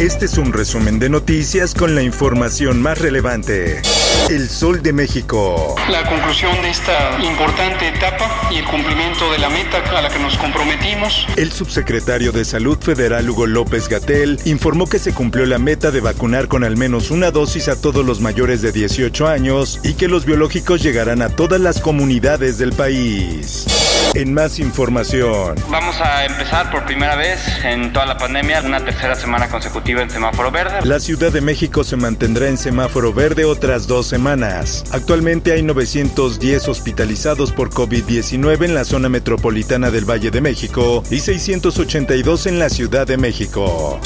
Este es un resumen de noticias con la información más relevante. El Sol de México. La conclusión de esta importante etapa y el cumplimiento de la meta a la que nos comprometimos. El subsecretario de Salud Federal Hugo López Gatel informó que se cumplió la meta de vacunar con al menos una dosis a todos los mayores de 18 años y que los biológicos llegarán a todas las comunidades del país. En más información. Vamos a empezar por primera vez en toda la pandemia una tercera semana consecutiva semáforo verde. La Ciudad de México se mantendrá en semáforo verde otras dos semanas. Actualmente hay 910 hospitalizados por COVID-19 en la zona metropolitana del Valle de México y 682 en la Ciudad de México.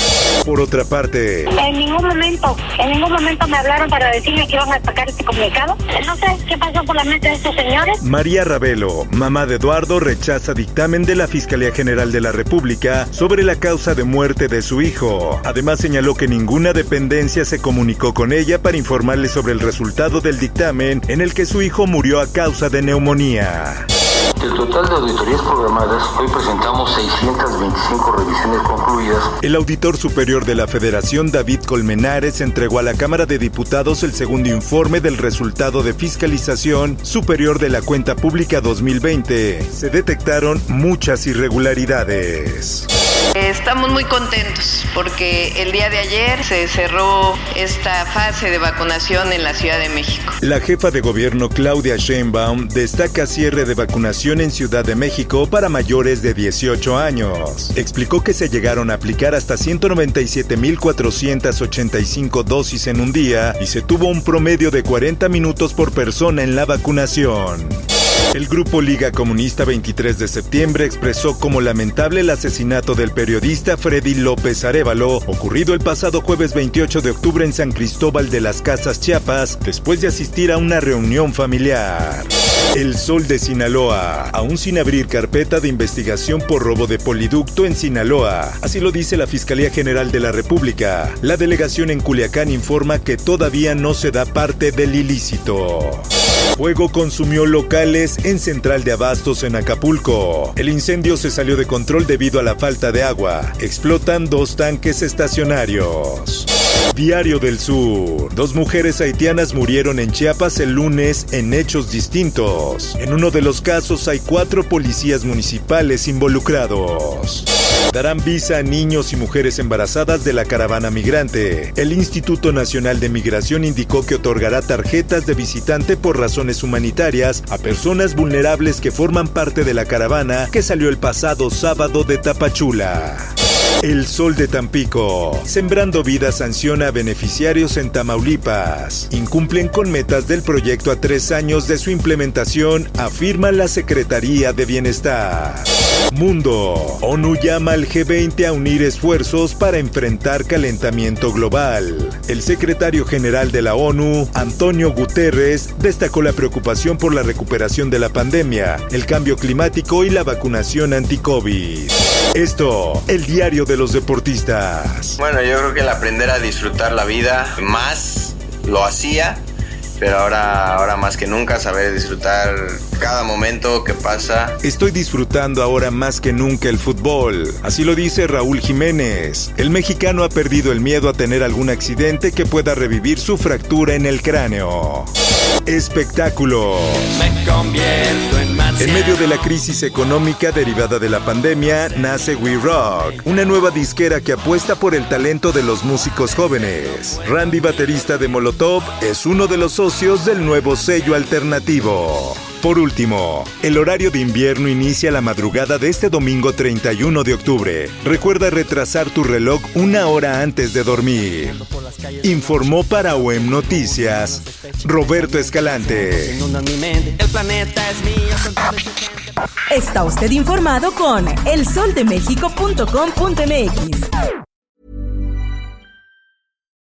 Por otra parte, En ningún momento, en ningún momento me hablaron para decirme que iban a sacar este comunicado. No sé qué pasó por la mente de estos señores. María Ravelo, mamá de Eduardo, rechaza dictamen de la Fiscalía General de la República sobre la causa de muerte de su hijo. Además señaló que ninguna dependencia se comunicó con ella para informarle sobre el resultado del dictamen en el que su hijo murió a causa de neumonía. Del total de auditorías programadas, hoy presentamos 625 revisiones concluidas. El auditor superior de la Federación, David Colmenares, entregó a la Cámara de Diputados el segundo informe del resultado de fiscalización superior de la cuenta pública 2020. Se detectaron muchas irregularidades. Estamos muy contentos porque el día de ayer se cerró esta fase de vacunación en la Ciudad de México. La jefa de gobierno Claudia Sheinbaum destaca cierre de vacunación en Ciudad de México para mayores de 18 años. Explicó que se llegaron a aplicar hasta 197.485 dosis en un día y se tuvo un promedio de 40 minutos por persona en la vacunación. El grupo Liga Comunista 23 de septiembre expresó como lamentable el asesinato del periodista Freddy López Arevalo, ocurrido el pasado jueves 28 de octubre en San Cristóbal de las Casas Chiapas, después de asistir a una reunión familiar. El Sol de Sinaloa, aún sin abrir carpeta de investigación por robo de poliducto en Sinaloa. Así lo dice la Fiscalía General de la República. La delegación en Culiacán informa que todavía no se da parte del ilícito. Fuego consumió locales en Central de Abastos en Acapulco. El incendio se salió de control debido a la falta de agua. Explotan dos tanques estacionarios. Diario del Sur. Dos mujeres haitianas murieron en Chiapas el lunes en hechos distintos. En uno de los casos hay cuatro policías municipales involucrados. Darán visa a niños y mujeres embarazadas de la caravana migrante. El Instituto Nacional de Migración indicó que otorgará tarjetas de visitante por razones humanitarias a personas vulnerables que forman parte de la caravana que salió el pasado sábado de Tapachula. El Sol de Tampico. Sembrando Vida sanciona a beneficiarios en Tamaulipas. Incumplen con metas del proyecto a tres años de su implementación, afirma la Secretaría de Bienestar. Mundo. ONU llama al G20 a unir esfuerzos para enfrentar calentamiento global. El secretario general de la ONU, Antonio Guterres, destacó la preocupación por la recuperación de la pandemia, el cambio climático y la vacunación anti-COVID. Esto, el diario de los deportistas. Bueno, yo creo que el aprender a disfrutar la vida más lo hacía, pero ahora, ahora más que nunca saber disfrutar cada momento que pasa. Estoy disfrutando ahora más que nunca el fútbol. Así lo dice Raúl Jiménez. El mexicano ha perdido el miedo a tener algún accidente que pueda revivir su fractura en el cráneo. Espectáculo. En medio de la crisis económica derivada de la pandemia, nace We Rock, una nueva disquera que apuesta por el talento de los músicos jóvenes. Randy, baterista de Molotov, es uno de los socios del nuevo sello alternativo. Por último, el horario de invierno inicia la madrugada de este domingo 31 de octubre. Recuerda retrasar tu reloj una hora antes de dormir. Informó para OEM Noticias Roberto Escalante. El planeta es mío. Está usted informado con elsoldemexico.com.mx.